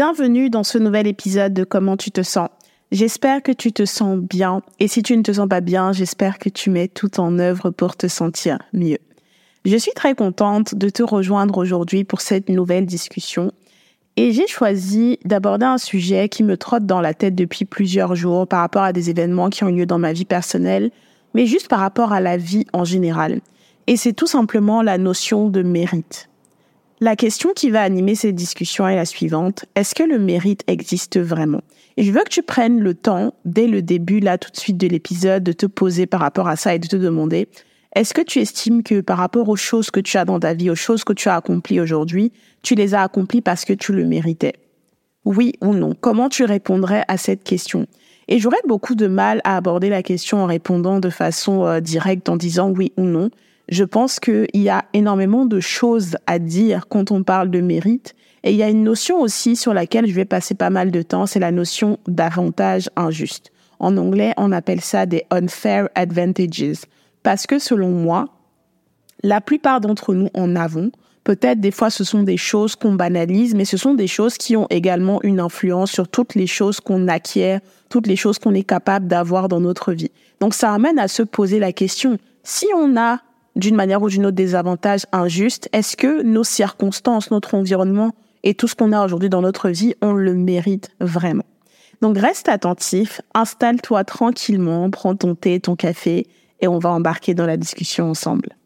Bienvenue dans ce nouvel épisode de Comment tu te sens. J'espère que tu te sens bien et si tu ne te sens pas bien, j'espère que tu mets tout en œuvre pour te sentir mieux. Je suis très contente de te rejoindre aujourd'hui pour cette nouvelle discussion et j'ai choisi d'aborder un sujet qui me trotte dans la tête depuis plusieurs jours par rapport à des événements qui ont eu lieu dans ma vie personnelle, mais juste par rapport à la vie en général. Et c'est tout simplement la notion de mérite. La question qui va animer cette discussion est la suivante. Est-ce que le mérite existe vraiment? Et je veux que tu prennes le temps, dès le début, là, tout de suite de l'épisode, de te poser par rapport à ça et de te demander, est-ce que tu estimes que par rapport aux choses que tu as dans ta vie, aux choses que tu as accomplies aujourd'hui, tu les as accomplies parce que tu le méritais? Oui ou non? Comment tu répondrais à cette question? Et j'aurais beaucoup de mal à aborder la question en répondant de façon euh, directe en disant oui ou non je pense qu'il y a énormément de choses à dire quand on parle de mérite. Et il y a une notion aussi sur laquelle je vais passer pas mal de temps, c'est la notion d'avantage injuste. En anglais, on appelle ça des unfair advantages. Parce que selon moi, la plupart d'entre nous en avons. Peut-être des fois ce sont des choses qu'on banalise, mais ce sont des choses qui ont également une influence sur toutes les choses qu'on acquiert, toutes les choses qu'on est capable d'avoir dans notre vie. Donc ça amène à se poser la question, si on a d'une manière ou d'une autre des avantages injustes, est-ce que nos circonstances, notre environnement et tout ce qu'on a aujourd'hui dans notre vie, on le mérite vraiment? Donc reste attentif, installe-toi tranquillement, prends ton thé, ton café et on va embarquer dans la discussion ensemble.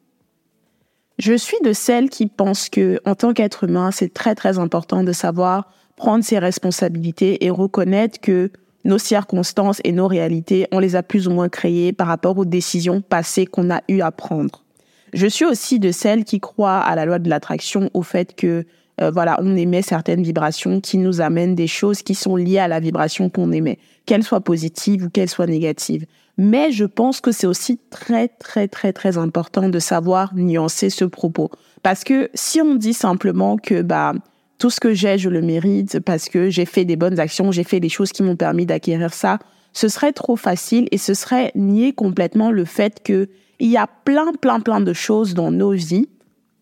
Je suis de celles qui pensent que en tant qu'être humain, c'est très très important de savoir prendre ses responsabilités et reconnaître que nos circonstances et nos réalités, on les a plus ou moins créées par rapport aux décisions passées qu'on a eu à prendre. Je suis aussi de celles qui croient à la loi de l'attraction, au fait que euh, voilà, on émet certaines vibrations qui nous amènent des choses qui sont liées à la vibration qu'on émet, qu'elles soient positives ou qu'elles soient négatives. Mais je pense que c'est aussi très très très très important de savoir nuancer ce propos parce que si on dit simplement que bah tout ce que j'ai, je le mérite parce que j'ai fait des bonnes actions, j'ai fait des choses qui m'ont permis d'acquérir ça, ce serait trop facile et ce serait nier complètement le fait que il y a plein, plein, plein de choses dans nos vies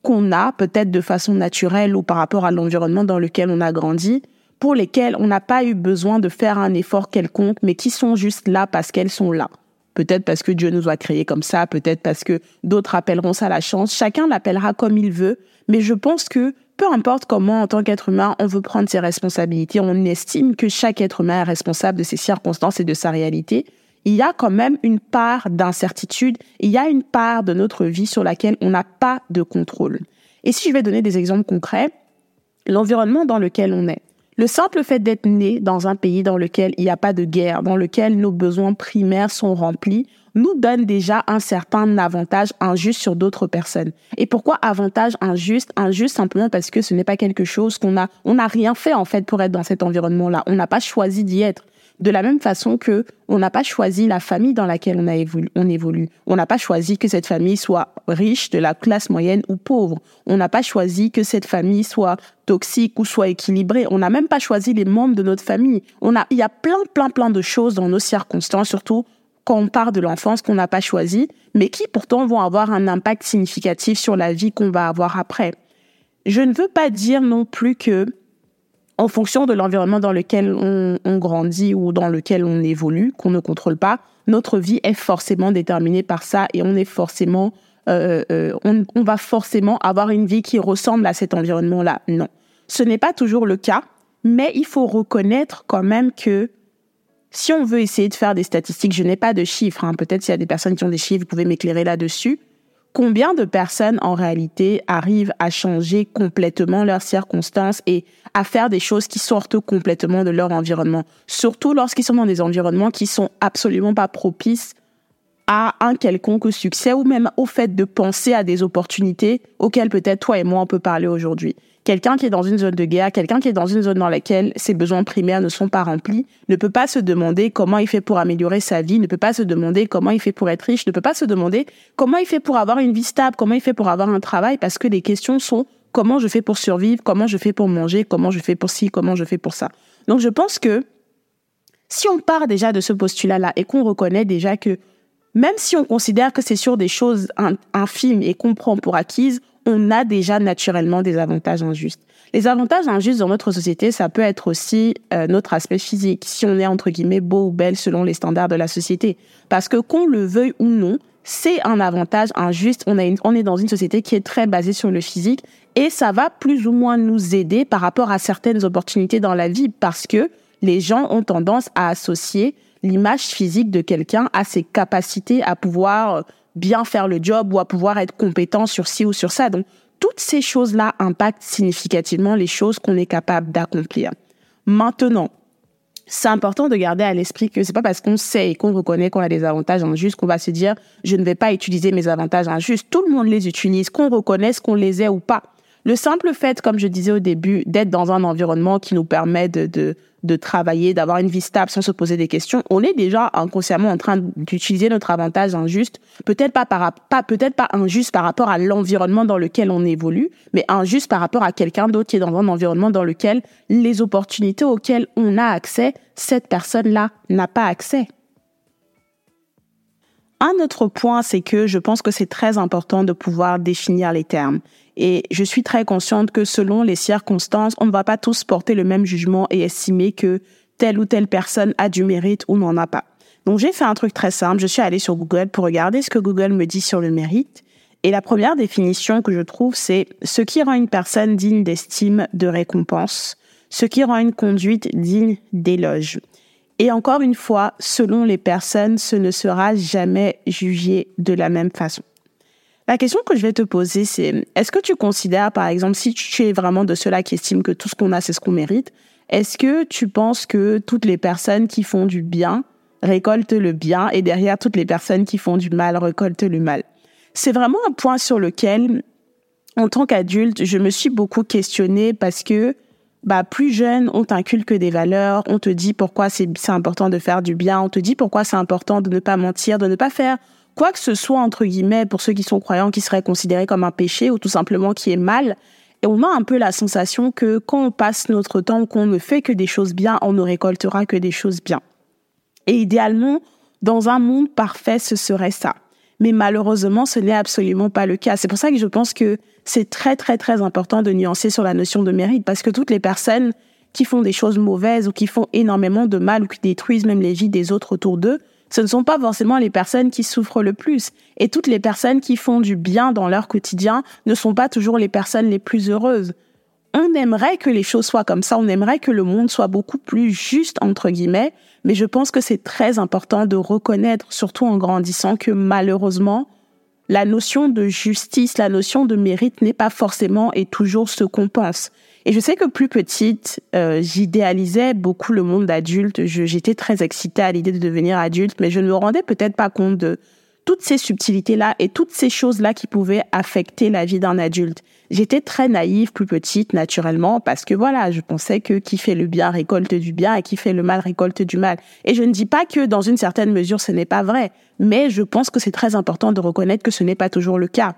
qu'on a, peut-être de façon naturelle ou par rapport à l'environnement dans lequel on a grandi, pour lesquelles on n'a pas eu besoin de faire un effort quelconque, mais qui sont juste là parce qu'elles sont là. Peut-être parce que Dieu nous a créés comme ça, peut-être parce que d'autres appelleront ça la chance. Chacun l'appellera comme il veut, mais je pense que peu importe comment, en tant qu'être humain, on veut prendre ses responsabilités, on estime que chaque être humain est responsable de ses circonstances et de sa réalité il y a quand même une part d'incertitude, il y a une part de notre vie sur laquelle on n'a pas de contrôle. Et si je vais donner des exemples concrets, l'environnement dans lequel on est. Le simple fait d'être né dans un pays dans lequel il n'y a pas de guerre, dans lequel nos besoins primaires sont remplis, nous donne déjà un certain avantage injuste sur d'autres personnes. Et pourquoi avantage injuste? Injuste simplement parce que ce n'est pas quelque chose qu'on a, on n'a rien fait en fait pour être dans cet environnement-là. On n'a pas choisi d'y être. De la même façon que on n'a pas choisi la famille dans laquelle on, a on évolue. On n'a pas choisi que cette famille soit riche, de la classe moyenne ou pauvre. On n'a pas choisi que cette famille soit toxique ou soit équilibrée. On n'a même pas choisi les membres de notre famille. On a, il y a plein, plein, plein de choses dans nos circonstances, surtout quand on part de l'enfance qu'on n'a pas choisi, mais qui pourtant vont avoir un impact significatif sur la vie qu'on va avoir après. Je ne veux pas dire non plus que en fonction de l'environnement dans lequel on, grandit ou dans lequel on évolue, qu'on ne contrôle pas, notre vie est forcément déterminée par ça et on est forcément, euh, euh, on, va forcément avoir une vie qui ressemble à cet environnement-là. Non, ce n'est pas toujours le cas, mais il faut reconnaître quand même que si on veut essayer de faire des statistiques, je n'ai pas de chiffres, hein, peut-être s'il y a des personnes qui ont des chiffres, vous pouvez m'éclairer là-dessus. Combien de personnes en réalité arrivent à changer complètement leurs circonstances et à faire des choses qui sortent complètement de leur environnement, surtout lorsqu'ils sont dans des environnements qui sont absolument pas propices à un quelconque succès ou même au fait de penser à des opportunités auxquelles peut-être toi et moi on peut parler aujourd'hui. Quelqu'un qui est dans une zone de guerre, quelqu'un qui est dans une zone dans laquelle ses besoins primaires ne sont pas remplis, ne peut pas se demander comment il fait pour améliorer sa vie, ne peut pas se demander comment il fait pour être riche, ne peut pas se demander comment il fait pour avoir une vie stable, comment il fait pour avoir un travail, parce que les questions sont comment je fais pour survivre, comment je fais pour manger, comment je fais pour ci, comment je fais pour ça. Donc je pense que si on part déjà de ce postulat-là et qu'on reconnaît déjà que même si on considère que c'est sur des choses infimes et qu'on prend pour acquises, on a déjà naturellement des avantages injustes. Les avantages injustes dans notre société, ça peut être aussi euh, notre aspect physique, si on est entre guillemets beau ou belle selon les standards de la société. Parce que qu'on le veuille ou non, c'est un avantage injuste. On, on est dans une société qui est très basée sur le physique et ça va plus ou moins nous aider par rapport à certaines opportunités dans la vie parce que les gens ont tendance à associer l'image physique de quelqu'un à ses capacités à pouvoir euh, bien faire le job ou à pouvoir être compétent sur ci ou sur ça. Donc, toutes ces choses-là impactent significativement les choses qu'on est capable d'accomplir. Maintenant, c'est important de garder à l'esprit que c'est pas parce qu'on sait et qu'on reconnaît qu'on a des avantages injustes qu'on va se dire je ne vais pas utiliser mes avantages injustes. Tout le monde les utilise, qu'on reconnaisse qu'on les ait ou pas. Le simple fait, comme je disais au début, d'être dans un environnement qui nous permet de, de, travailler, d'avoir une vie stable sans se poser des questions, on est déjà inconsciemment en train d'utiliser notre avantage injuste, peut-être pas par, pas, peut-être pas injuste par rapport à l'environnement dans lequel on évolue, mais injuste par rapport à quelqu'un d'autre qui est dans un environnement dans lequel les opportunités auxquelles on a accès, cette personne-là n'a pas accès. Un autre point, c'est que je pense que c'est très important de pouvoir définir les termes. Et je suis très consciente que selon les circonstances, on ne va pas tous porter le même jugement et estimer que telle ou telle personne a du mérite ou n'en a pas. Donc j'ai fait un truc très simple. Je suis allée sur Google pour regarder ce que Google me dit sur le mérite. Et la première définition que je trouve, c'est ce qui rend une personne digne d'estime, de récompense, ce qui rend une conduite digne d'éloge. Et encore une fois, selon les personnes, ce ne sera jamais jugé de la même façon. La question que je vais te poser, c'est est-ce que tu considères, par exemple, si tu es vraiment de ceux-là qui estiment que tout ce qu'on a, c'est ce qu'on mérite, est-ce que tu penses que toutes les personnes qui font du bien récoltent le bien et derrière toutes les personnes qui font du mal récoltent le mal? C'est vraiment un point sur lequel, en tant qu'adulte, je me suis beaucoup questionnée parce que bah, plus jeune, on t'inculque des valeurs, on te dit pourquoi c'est important de faire du bien, on te dit pourquoi c'est important de ne pas mentir, de ne pas faire quoi que ce soit, entre guillemets, pour ceux qui sont croyants, qui serait considéré comme un péché ou tout simplement qui est mal. Et on a un peu la sensation que quand on passe notre temps, qu'on ne fait que des choses bien, on ne récoltera que des choses bien. Et idéalement, dans un monde parfait, ce serait ça. Mais malheureusement, ce n'est absolument pas le cas. C'est pour ça que je pense que c'est très, très, très important de nuancer sur la notion de mérite parce que toutes les personnes qui font des choses mauvaises ou qui font énormément de mal ou qui détruisent même les vies des autres autour d'eux, ce ne sont pas forcément les personnes qui souffrent le plus. Et toutes les personnes qui font du bien dans leur quotidien ne sont pas toujours les personnes les plus heureuses. On aimerait que les choses soient comme ça, on aimerait que le monde soit beaucoup plus juste, entre guillemets, mais je pense que c'est très important de reconnaître, surtout en grandissant, que malheureusement, la notion de justice, la notion de mérite n'est pas forcément et toujours ce qu'on pense. Et je sais que plus petite, euh, j'idéalisais beaucoup le monde d'adulte. J'étais très excitée à l'idée de devenir adulte, mais je ne me rendais peut-être pas compte de toutes ces subtilités-là et toutes ces choses-là qui pouvaient affecter la vie d'un adulte. J'étais très naïve, plus petite, naturellement, parce que voilà, je pensais que qui fait le bien récolte du bien et qui fait le mal récolte du mal. Et je ne dis pas que dans une certaine mesure ce n'est pas vrai, mais je pense que c'est très important de reconnaître que ce n'est pas toujours le cas.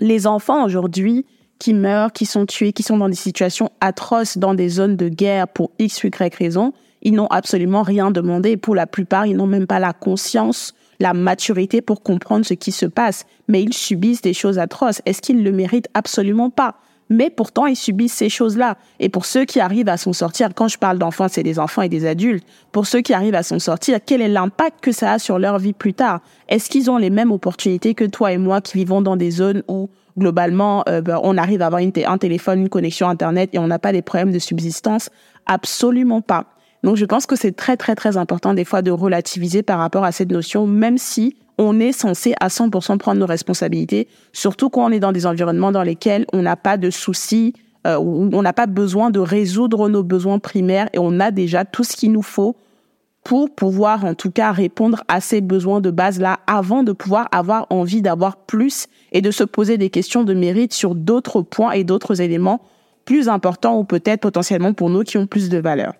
Les enfants aujourd'hui qui meurent, qui sont tués, qui sont dans des situations atroces dans des zones de guerre pour X, Y raison, ils n'ont absolument rien demandé. Pour la plupart, ils n'ont même pas la conscience la maturité pour comprendre ce qui se passe, mais ils subissent des choses atroces. Est-ce qu'ils le méritent? Absolument pas. Mais pourtant, ils subissent ces choses-là. Et pour ceux qui arrivent à s'en sortir, quand je parle d'enfants, c'est des enfants et des adultes. Pour ceux qui arrivent à s'en sortir, quel est l'impact que ça a sur leur vie plus tard? Est-ce qu'ils ont les mêmes opportunités que toi et moi qui vivons dans des zones où globalement, euh, ben, on arrive à avoir un téléphone, une connexion Internet et on n'a pas des problèmes de subsistance? Absolument pas. Donc je pense que c'est très très très important des fois de relativiser par rapport à cette notion, même si on est censé à 100% prendre nos responsabilités, surtout quand on est dans des environnements dans lesquels on n'a pas de soucis, euh, on n'a pas besoin de résoudre nos besoins primaires et on a déjà tout ce qu'il nous faut pour pouvoir en tout cas répondre à ces besoins de base-là avant de pouvoir avoir envie d'avoir plus et de se poser des questions de mérite sur d'autres points et d'autres éléments plus importants ou peut-être potentiellement pour nous qui ont plus de valeur.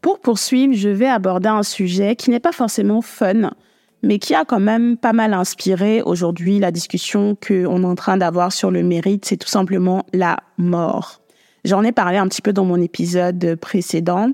Pour poursuivre, je vais aborder un sujet qui n'est pas forcément fun, mais qui a quand même pas mal inspiré aujourd'hui la discussion qu'on est en train d'avoir sur le mérite, c'est tout simplement la mort. J'en ai parlé un petit peu dans mon épisode précédent.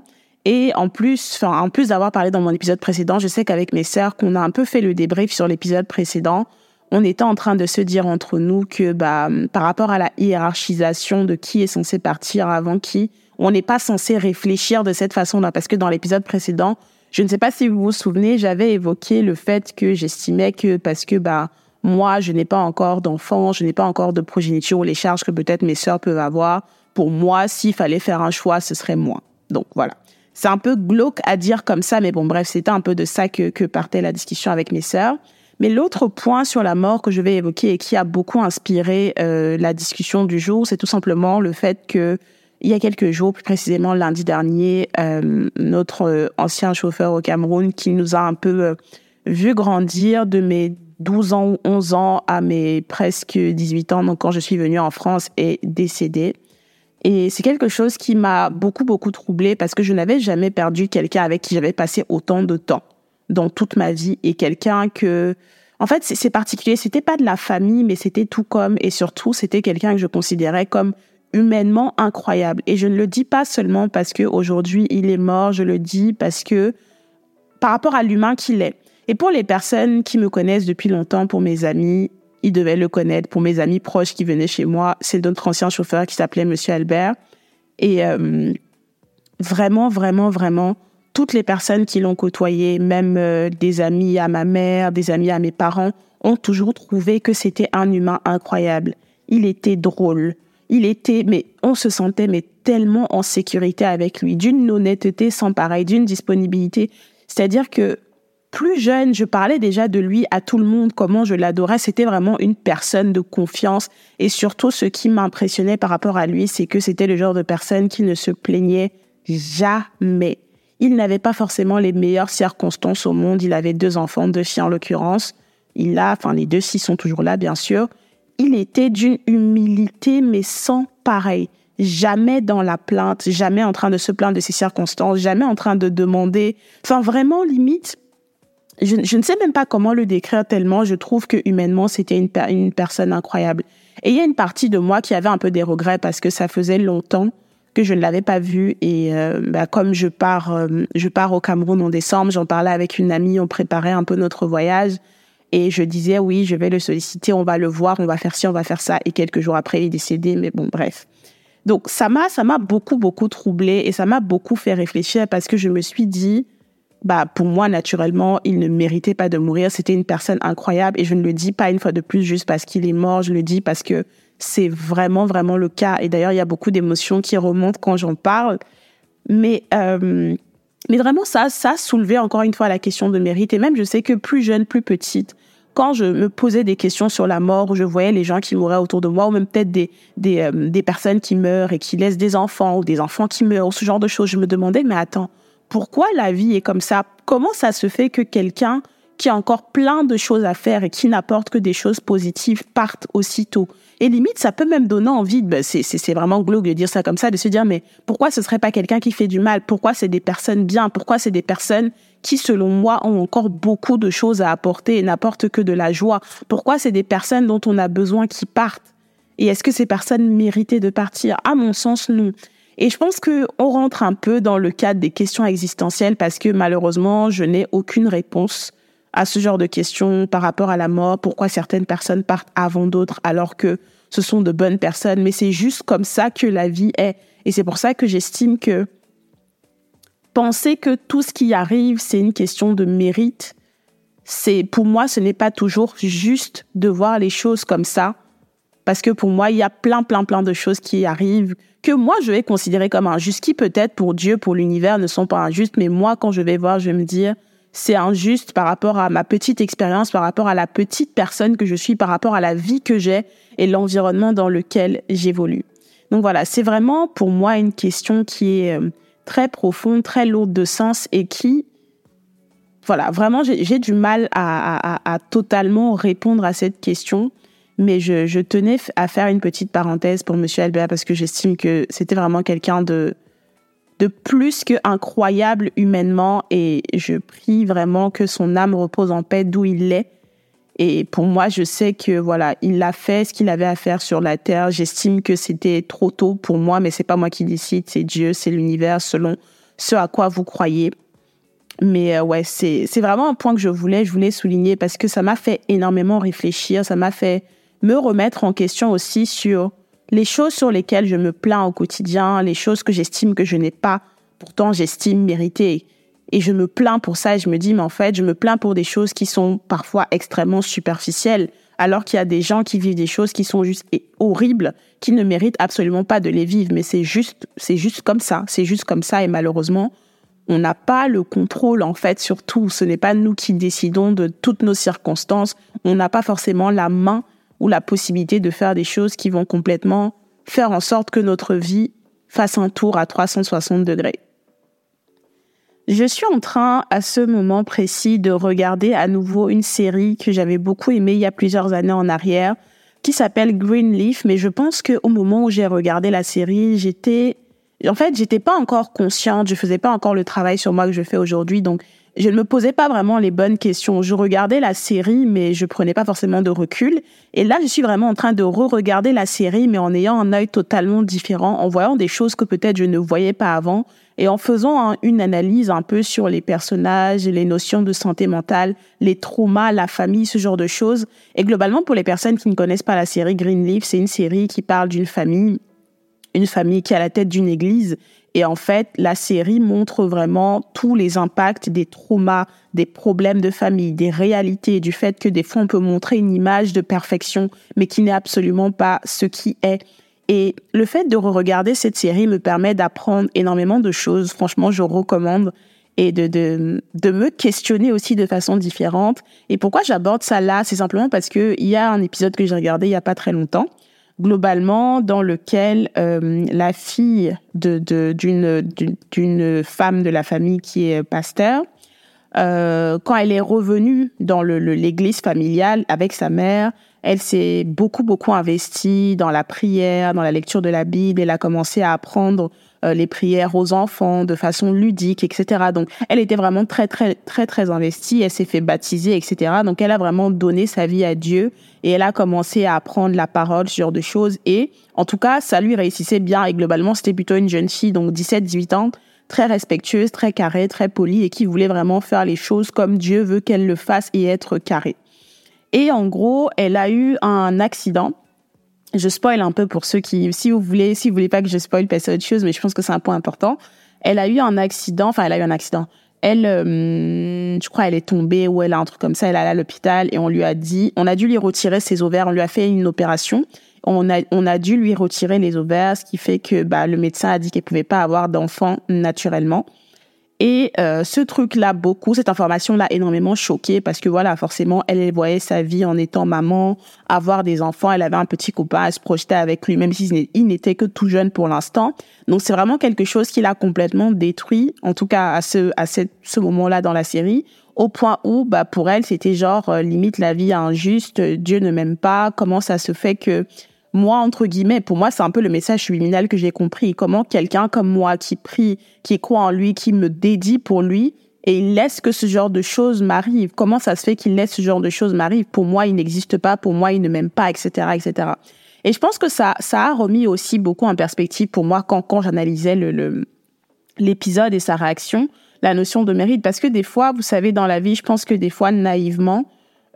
Et en plus, enfin, en plus d'avoir parlé dans mon épisode précédent, je sais qu'avec mes sœurs, qu'on a un peu fait le débrief sur l'épisode précédent, on était en train de se dire entre nous que, bah, par rapport à la hiérarchisation de qui est censé partir avant qui, on n'est pas censé réfléchir de cette façon-là. Parce que dans l'épisode précédent, je ne sais pas si vous vous souvenez, j'avais évoqué le fait que j'estimais que parce que, bah, moi, je n'ai pas encore d'enfants, je n'ai pas encore de progéniture ou les charges que peut-être mes sœurs peuvent avoir. Pour moi, s'il fallait faire un choix, ce serait moi. Donc voilà. C'est un peu glauque à dire comme ça, mais bon, bref, c'était un peu de ça que, partait la discussion avec mes sœurs. Mais l'autre point sur la mort que je vais évoquer et qui a beaucoup inspiré euh, la discussion du jour, c'est tout simplement le fait que il y a quelques jours, plus précisément lundi dernier, euh, notre euh, ancien chauffeur au Cameroun qui nous a un peu euh, vu grandir de mes 12 ans ou 11 ans à mes presque 18 ans, donc quand je suis venue en France, est décédé. Et c'est quelque chose qui m'a beaucoup, beaucoup troublée parce que je n'avais jamais perdu quelqu'un avec qui j'avais passé autant de temps dans toute ma vie et quelqu'un que, en fait, c'est particulier. C'était pas de la famille, mais c'était tout comme, et surtout, c'était quelqu'un que je considérais comme humainement incroyable. Et je ne le dis pas seulement parce que aujourd'hui il est mort, je le dis parce que par rapport à l'humain qu'il est. Et pour les personnes qui me connaissent depuis longtemps, pour mes amis, ils devaient le connaître. Pour mes amis proches qui venaient chez moi, c'est notre ancien chauffeur qui s'appelait Monsieur Albert. Et euh, vraiment, vraiment, vraiment, toutes les personnes qui l'ont côtoyé, même euh, des amis à ma mère, des amis à mes parents, ont toujours trouvé que c'était un humain incroyable. Il était drôle. Il était, mais on se sentait mais tellement en sécurité avec lui, d'une honnêteté sans pareil, d'une disponibilité. C'est-à-dire que plus jeune, je parlais déjà de lui à tout le monde, comment je l'adorais. C'était vraiment une personne de confiance. Et surtout, ce qui m'impressionnait par rapport à lui, c'est que c'était le genre de personne qui ne se plaignait jamais. Il n'avait pas forcément les meilleures circonstances au monde. Il avait deux enfants, deux filles en l'occurrence. Il a, enfin, les deux filles sont toujours là, bien sûr. Il était d'une humilité, mais sans pareil. Jamais dans la plainte, jamais en train de se plaindre de ses circonstances, jamais en train de demander, enfin vraiment limite je, ne sais même pas comment le décrire tellement je trouve que humainement c'était une, personne incroyable. Et il y a une partie de moi qui avait un peu des regrets parce que ça faisait longtemps que je ne l'avais pas vu et euh, bah, comme je pars euh, je pars au Cameroun en décembre, j'en parlais avec une amie, on préparait un peu notre voyage et je disais oui, je vais le solliciter, on va le voir, on va faire ci, on va faire ça. Et quelques jours après il est décédé mais bon bref. Donc ça m'a ça m'a beaucoup beaucoup troublé et ça m'a beaucoup fait réfléchir parce que je me suis dit bah pour moi naturellement il ne méritait pas de mourir. C'était une personne incroyable et je ne le dis pas une fois de plus juste parce qu'il est mort. Je le dis parce que c'est vraiment vraiment le cas. Et d'ailleurs il y a beaucoup d'émotions qui remontent quand j'en parle. Mais euh, mais vraiment ça ça a soulevé encore une fois la question de mérite. Et même je sais que plus jeune plus petite quand je me posais des questions sur la mort, je voyais les gens qui mouraient autour de moi, ou même peut-être des, des, euh, des personnes qui meurent et qui laissent des enfants, ou des enfants qui meurent, ou ce genre de choses, je me demandais, mais attends, pourquoi la vie est comme ça? Comment ça se fait que quelqu'un qui a encore plein de choses à faire et qui n'apporte que des choses positives parte aussitôt. Et limite, ça peut même donner envie, ben c'est vraiment glauque de dire ça comme ça, de se dire, mais pourquoi ce serait pas quelqu'un qui fait du mal? Pourquoi c'est des personnes bien? Pourquoi c'est des personnes qui, selon moi, ont encore beaucoup de choses à apporter et n'apportent que de la joie? Pourquoi c'est des personnes dont on a besoin qui partent? Et est-ce que ces personnes méritaient de partir? À mon sens, non. Et je pense que on rentre un peu dans le cadre des questions existentielles parce que malheureusement, je n'ai aucune réponse à ce genre de questions par rapport à la mort, pourquoi certaines personnes partent avant d'autres alors que ce sont de bonnes personnes, mais c'est juste comme ça que la vie est. Et c'est pour ça que j'estime que penser que tout ce qui arrive, c'est une question de mérite, c'est pour moi, ce n'est pas toujours juste de voir les choses comme ça Parce que pour moi, il y a plein, plein, plein de choses qui arrivent que moi, je vais considérer comme injustes, qui peut-être pour Dieu, pour l'univers, ne sont pas injustes. Mais moi, quand je vais voir, je vais me dire, c'est injuste par rapport à ma petite expérience, par rapport à la petite personne que je suis, par rapport à la vie que j'ai et l'environnement dans lequel j'évolue. Donc voilà, c'est vraiment pour moi une question qui est euh, très profonde, très lourde de sens et qui, voilà, vraiment, j'ai du mal à, totalement répondre à cette question. Mais je, je tenais à faire une petite parenthèse pour Monsieur Albert parce que j'estime que c'était vraiment quelqu'un de de plus que incroyable humainement et je prie vraiment que son âme repose en paix d'où il est. Et pour moi, je sais que voilà, il a fait ce qu'il avait à faire sur la terre. J'estime que c'était trop tôt pour moi, mais c'est pas moi qui décide, c'est Dieu, c'est l'univers selon ce à quoi vous croyez. Mais euh, ouais, c'est c'est vraiment un point que je voulais je voulais souligner parce que ça m'a fait énormément réfléchir, ça m'a fait me remettre en question aussi sur les choses sur lesquelles je me plains au quotidien, les choses que j'estime que je n'ai pas, pourtant j'estime mériter. Et je me plains pour ça et je me dis, mais en fait, je me plains pour des choses qui sont parfois extrêmement superficielles, alors qu'il y a des gens qui vivent des choses qui sont juste horribles, qui ne méritent absolument pas de les vivre. Mais c'est juste, c'est juste comme ça. C'est juste comme ça et malheureusement, on n'a pas le contrôle en fait sur tout. Ce n'est pas nous qui décidons de toutes nos circonstances. On n'a pas forcément la main la possibilité de faire des choses qui vont complètement faire en sorte que notre vie fasse un tour à 360 degrés. Je suis en train, à ce moment précis, de regarder à nouveau une série que j'avais beaucoup aimée il y a plusieurs années en arrière, qui s'appelle Greenleaf, mais je pense qu'au moment où j'ai regardé la série, j'étais, en fait, j'étais pas encore consciente, je faisais pas encore le travail sur moi que je fais aujourd'hui, donc je ne me posais pas vraiment les bonnes questions. Je regardais la série, mais je prenais pas forcément de recul. Et là, je suis vraiment en train de re-regarder la série, mais en ayant un œil totalement différent, en voyant des choses que peut-être je ne voyais pas avant, et en faisant une analyse un peu sur les personnages, les notions de santé mentale, les traumas, la famille, ce genre de choses. Et globalement, pour les personnes qui ne connaissent pas la série Greenleaf, c'est une série qui parle d'une famille, une famille qui est à la tête d'une église et en fait, la série montre vraiment tous les impacts des traumas, des problèmes de famille, des réalités, du fait que des fois on peut montrer une image de perfection, mais qui n'est absolument pas ce qui est. Et le fait de re-regarder cette série me permet d'apprendre énormément de choses. Franchement, je recommande et de, de, de me questionner aussi de façon différente. Et pourquoi j'aborde ça là? C'est simplement parce que il y a un épisode que j'ai regardé il y a pas très longtemps globalement dans lequel euh, la fille de d'une d'une femme de la famille qui est pasteur euh, quand elle est revenue dans le l'église familiale avec sa mère elle s'est beaucoup beaucoup investie dans la prière dans la lecture de la Bible. Elle a commencé à apprendre les prières aux enfants de façon ludique, etc. Donc, elle était vraiment très, très, très, très investie. Elle s'est fait baptiser, etc. Donc, elle a vraiment donné sa vie à Dieu et elle a commencé à apprendre la parole, ce genre de choses. Et en tout cas, ça lui réussissait bien. Et globalement, c'était plutôt une jeune fille, donc 17, 18 ans, très respectueuse, très carrée, très polie et qui voulait vraiment faire les choses comme Dieu veut qu'elle le fasse et être carrée. Et en gros, elle a eu un accident je spoil un peu pour ceux qui, si vous voulez, si vous voulez pas que je spoil, passez à autre chose, mais je pense que c'est un point important. Elle a eu un accident, enfin, elle a eu un accident. Elle, euh, je crois, elle est tombée ou elle a un truc comme ça. Elle est allée à l'hôpital et on lui a dit, on a dû lui retirer ses ovaires. On lui a fait une opération. On a, on a dû lui retirer les ovaires, ce qui fait que bah, le médecin a dit qu'elle pouvait pas avoir d'enfant naturellement. Et euh, ce truc-là, beaucoup, cette information-là, énormément choquée parce que voilà, forcément, elle, voyait sa vie en étant maman, avoir des enfants. Elle avait un petit copain, elle se projetait avec lui, même s'il n'était que tout jeune pour l'instant. Donc c'est vraiment quelque chose qui l'a complètement détruit, en tout cas à ce à ce moment-là dans la série, au point où, bah pour elle, c'était genre euh, limite la vie injuste, Dieu ne m'aime pas. Comment ça se fait que moi, entre guillemets, pour moi, c'est un peu le message subliminal que j'ai compris. Comment quelqu'un comme moi qui prie, qui croit en lui, qui me dédie pour lui, et il laisse que ce genre de choses m'arrive. Comment ça se fait qu'il laisse ce genre de choses m'arrive Pour moi, il n'existe pas. Pour moi, il ne m'aime pas, etc., etc. Et je pense que ça, ça a remis aussi beaucoup en perspective pour moi quand, quand j'analysais l'épisode et sa réaction, la notion de mérite. Parce que des fois, vous savez, dans la vie, je pense que des fois, naïvement,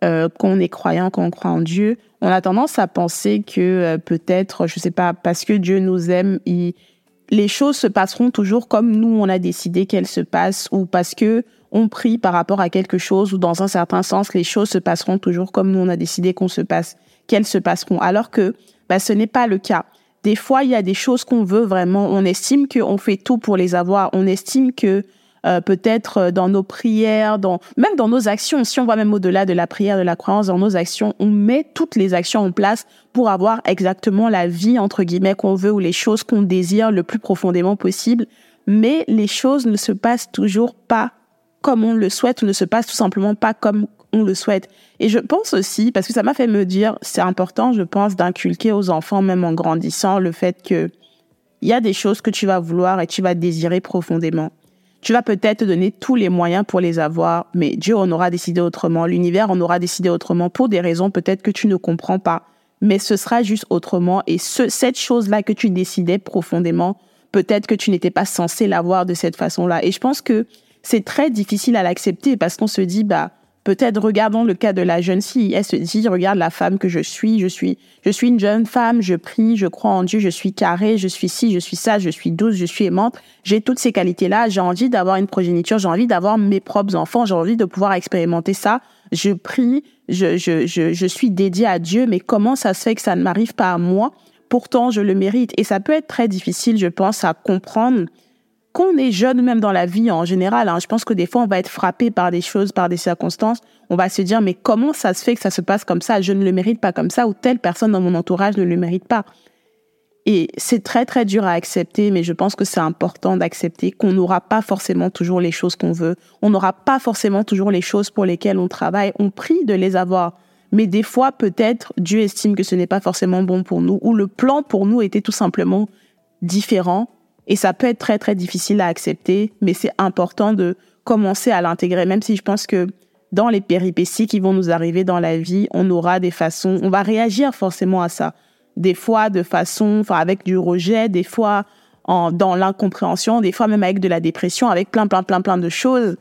euh, qu'on est croyant, qu'on croit en Dieu, on a tendance à penser que euh, peut-être, je sais pas, parce que Dieu nous aime, les choses se passeront toujours comme nous on a décidé qu'elles se passent, ou parce que on prie par rapport à quelque chose, ou dans un certain sens, les choses se passeront toujours comme nous on a décidé qu'on se passe, qu'elles se passeront. Alors que bah, ce n'est pas le cas. Des fois, il y a des choses qu'on veut vraiment. On estime qu'on fait tout pour les avoir. On estime que euh, peut-être euh, dans nos prières, dans même dans nos actions, si on va même au-delà de la prière, de la croyance, dans nos actions, on met toutes les actions en place pour avoir exactement la vie entre guillemets qu'on veut ou les choses qu'on désire le plus profondément possible. Mais les choses ne se passent toujours pas comme on le souhaite ou ne se passent tout simplement pas comme on le souhaite. Et je pense aussi, parce que ça m'a fait me dire, c'est important, je pense, d'inculquer aux enfants, même en grandissant, le fait que il y a des choses que tu vas vouloir et tu vas désirer profondément. Tu vas peut-être te donner tous les moyens pour les avoir, mais Dieu en aura décidé autrement, l'univers en aura décidé autrement pour des raisons peut-être que tu ne comprends pas, mais ce sera juste autrement et ce, cette chose-là que tu décidais profondément, peut-être que tu n'étais pas censé l'avoir de cette façon-là. Et je pense que c'est très difficile à l'accepter parce qu'on se dit, bah, Peut-être regardons le cas de la jeune fille. Elle se dit, regarde la femme que je suis. Je suis, je suis une jeune femme. Je prie, je crois en Dieu. Je suis carrée. Je suis ci, je suis ça. Je suis douce. Je suis aimante. J'ai toutes ces qualités-là. J'ai envie d'avoir une progéniture. J'ai envie d'avoir mes propres enfants. J'ai envie de pouvoir expérimenter ça. Je prie. Je, je, je, je suis dédiée à Dieu. Mais comment ça se fait que ça ne m'arrive pas à moi? Pourtant, je le mérite. Et ça peut être très difficile, je pense, à comprendre qu'on est jeune, même dans la vie en général, hein, je pense que des fois, on va être frappé par des choses, par des circonstances. On va se dire, mais comment ça se fait que ça se passe comme ça? Je ne le mérite pas comme ça, ou telle personne dans mon entourage ne le mérite pas. Et c'est très, très dur à accepter, mais je pense que c'est important d'accepter qu'on n'aura pas forcément toujours les choses qu'on veut. On n'aura pas forcément toujours les choses pour lesquelles on travaille. On prie de les avoir. Mais des fois, peut-être, Dieu estime que ce n'est pas forcément bon pour nous, ou le plan pour nous était tout simplement différent et ça peut être très, très difficile à accepter, mais c'est important de commencer à l'intégrer, même si je pense que dans les péripéties qui vont nous arriver dans la vie, on aura des façons, on va réagir forcément à ça. Des fois de façon, enfin, avec du rejet, des fois en, dans l'incompréhension, des fois même avec de la dépression, avec plein, plein, plein, plein de choses.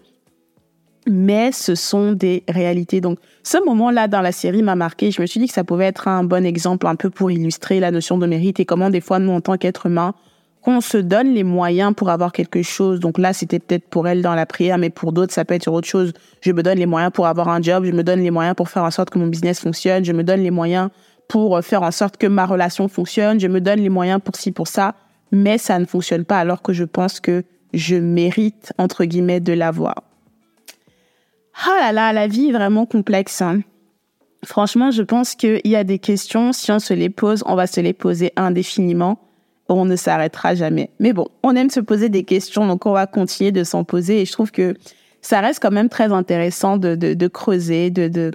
Mais ce sont des réalités. Donc, ce moment-là dans la série m'a marqué. Je me suis dit que ça pouvait être un bon exemple un peu pour illustrer la notion de mérite et comment des fois nous, en tant qu'être humain, qu'on se donne les moyens pour avoir quelque chose. Donc là, c'était peut-être pour elle dans la prière, mais pour d'autres, ça peut être sur autre chose. Je me donne les moyens pour avoir un job, je me donne les moyens pour faire en sorte que mon business fonctionne, je me donne les moyens pour faire en sorte que ma relation fonctionne, je me donne les moyens pour ci, pour ça, mais ça ne fonctionne pas alors que je pense que je mérite, entre guillemets, de l'avoir. Ah là là, la vie est vraiment complexe. Hein. Franchement, je pense qu'il y a des questions, si on se les pose, on va se les poser indéfiniment on ne s'arrêtera jamais. Mais bon, on aime se poser des questions, donc on va continuer de s'en poser. Et je trouve que ça reste quand même très intéressant de, creuser, de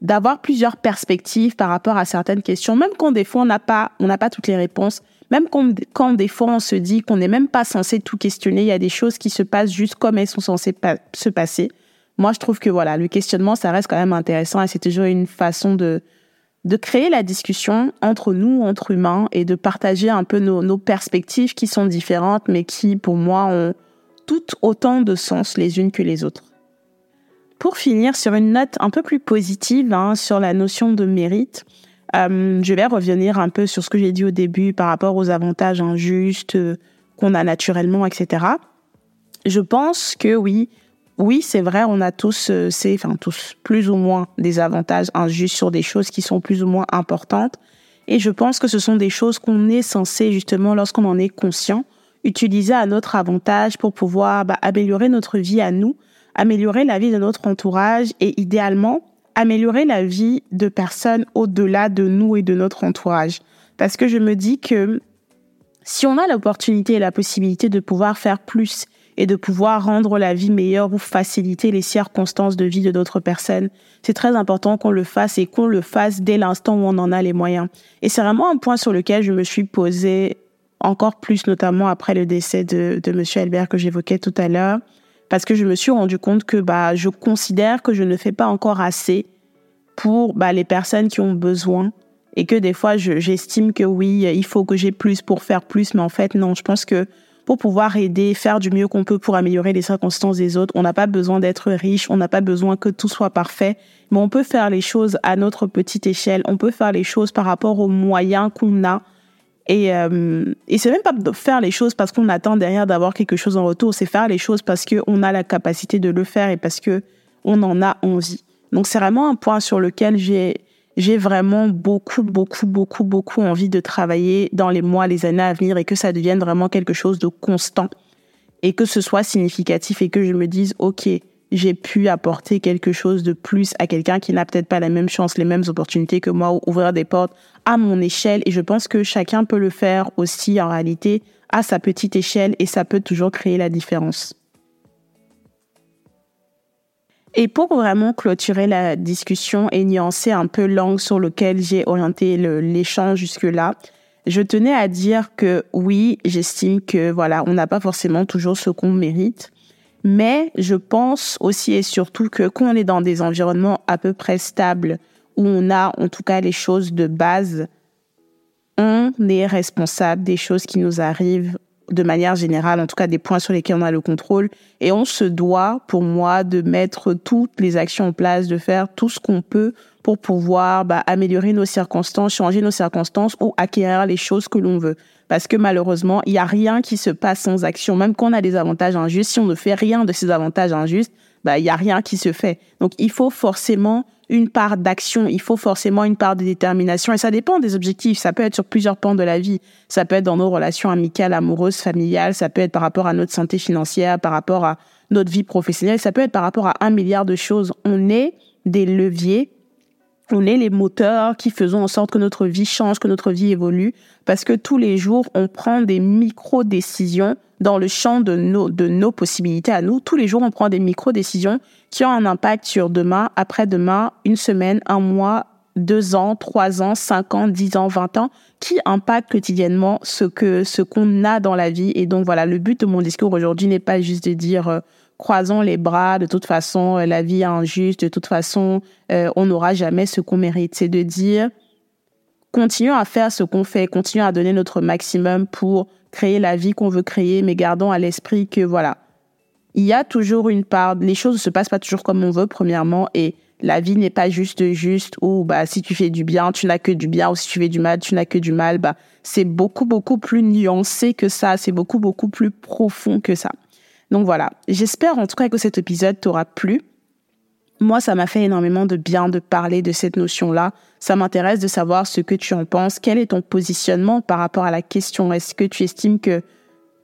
d'avoir plusieurs perspectives par rapport à certaines questions, même quand des fois on n'a pas, on n'a pas toutes les réponses, même quand, quand des fois on se dit qu'on n'est même pas censé tout questionner, il y a des choses qui se passent juste comme elles sont censées se passer. Moi, je trouve que voilà, le questionnement, ça reste quand même intéressant et c'est toujours une façon de, de créer la discussion entre nous, entre humains, et de partager un peu nos, perspectives qui sont différentes, mais qui, pour moi, ont toutes autant de sens les unes que les autres. Pour finir sur une note un peu plus positive hein, sur la notion de mérite, euh, je vais revenir un peu sur ce que j'ai dit au début par rapport aux avantages injustes euh, qu'on a naturellement, etc. Je pense que oui, oui, c'est vrai, on a tous, euh, c'est, enfin tous, plus ou moins des avantages injustes sur des choses qui sont plus ou moins importantes. Et je pense que ce sont des choses qu'on est censé justement, lorsqu'on en est conscient, utiliser à notre avantage pour pouvoir bah, améliorer notre vie à nous, améliorer la vie de notre entourage et idéalement améliorer la vie de personnes au-delà de nous et de notre entourage. Parce que je me dis que si on a l'opportunité et la possibilité de pouvoir faire plus et de pouvoir rendre la vie meilleure ou faciliter les circonstances de vie de d'autres personnes. C'est très important qu'on le fasse et qu'on le fasse dès l'instant où on en a les moyens. Et c'est vraiment un point sur lequel je me suis posé encore plus, notamment après le décès de, Monsieur Albert que j'évoquais tout à l'heure, parce que je me suis rendu compte que bah, je considère que je ne fais pas encore assez pour bah, les personnes qui ont besoin et que des fois j'estime que oui, il faut que j'ai plus pour faire plus, mais en fait non, je pense que pour pouvoir aider, faire du mieux qu'on peut pour améliorer les circonstances des autres. On n'a pas besoin d'être riche, on n'a pas besoin que tout soit parfait, mais on peut faire les choses à notre petite échelle, on peut faire les choses par rapport aux moyens qu'on a. Et, euh, et c'est même pas de faire les choses parce qu'on attend derrière d'avoir quelque chose en retour, c'est faire les choses parce qu'on a la capacité de le faire et parce que on en a envie. Donc c'est vraiment un point sur lequel j'ai j'ai vraiment beaucoup, beaucoup, beaucoup, beaucoup envie de travailler dans les mois, les années à venir et que ça devienne vraiment quelque chose de constant et que ce soit significatif et que je me dise, OK, j'ai pu apporter quelque chose de plus à quelqu'un qui n'a peut-être pas la même chance, les mêmes opportunités que moi, ou ouvrir des portes à mon échelle. Et je pense que chacun peut le faire aussi en réalité à sa petite échelle et ça peut toujours créer la différence. Et pour vraiment clôturer la discussion et nuancer un peu l'angle sur lequel j'ai orienté l'échange jusque-là, je tenais à dire que oui, j'estime que voilà, on n'a pas forcément toujours ce qu'on mérite, mais je pense aussi et surtout que quand on est dans des environnements à peu près stables, où on a en tout cas les choses de base, on est responsable des choses qui nous arrivent de manière générale, en tout cas des points sur lesquels on a le contrôle. Et on se doit, pour moi, de mettre toutes les actions en place, de faire tout ce qu'on peut pour pouvoir bah, améliorer nos circonstances, changer nos circonstances ou acquérir les choses que l'on veut. Parce que malheureusement, il n'y a rien qui se passe sans action. Même quand on a des avantages injustes, si on ne fait rien de ces avantages injustes, bah, il n'y a rien qui se fait. Donc, il faut forcément une part d'action, il faut forcément une part de détermination et ça dépend des objectifs. Ça peut être sur plusieurs pans de la vie. Ça peut être dans nos relations amicales, amoureuses, familiales. Ça peut être par rapport à notre santé financière, par rapport à notre vie professionnelle. Ça peut être par rapport à un milliard de choses. On est des leviers on est les moteurs qui faisons en sorte que notre vie change, que notre vie évolue, parce que tous les jours, on prend des micro-décisions dans le champ de nos, de nos possibilités à nous. Tous les jours, on prend des micro-décisions qui ont un impact sur demain, après-demain, une semaine, un mois, deux ans, trois ans, cinq ans, dix ans, vingt ans, qui impactent quotidiennement ce que, ce qu'on a dans la vie. Et donc voilà, le but de mon discours aujourd'hui n'est pas juste de dire, euh, croisons les bras, de toute façon, euh, la vie est injuste, de toute façon, euh, on n'aura jamais ce qu'on mérite. C'est de dire, continuons à faire ce qu'on fait, continuons à donner notre maximum pour créer la vie qu'on veut créer, mais gardons à l'esprit que voilà, il y a toujours une part, les choses ne se passent pas toujours comme on veut, premièrement, et la vie n'est pas juste juste ou bah si tu fais du bien, tu n'as que du bien, ou si tu fais du mal, tu n'as que du mal. Bah c'est beaucoup beaucoup plus nuancé que ça, c'est beaucoup beaucoup plus profond que ça. Donc voilà, j'espère en tout cas que cet épisode t'aura plu. Moi, ça m'a fait énormément de bien de parler de cette notion-là. Ça m'intéresse de savoir ce que tu en penses. Quel est ton positionnement par rapport à la question? Est-ce que tu estimes que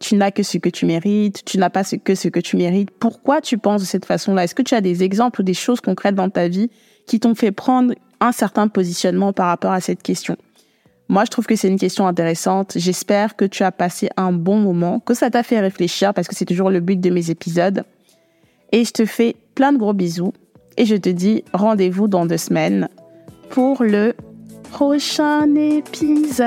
tu n'as que ce que tu mérites, tu n'as pas que ce que tu mérites? Pourquoi tu penses de cette façon-là? Est-ce que tu as des exemples ou des choses concrètes dans ta vie qui t'ont fait prendre un certain positionnement par rapport à cette question? Moi, je trouve que c'est une question intéressante. J'espère que tu as passé un bon moment, que ça t'a fait réfléchir parce que c'est toujours le but de mes épisodes. Et je te fais plein de gros bisous et je te dis rendez-vous dans deux semaines pour le prochain épisode.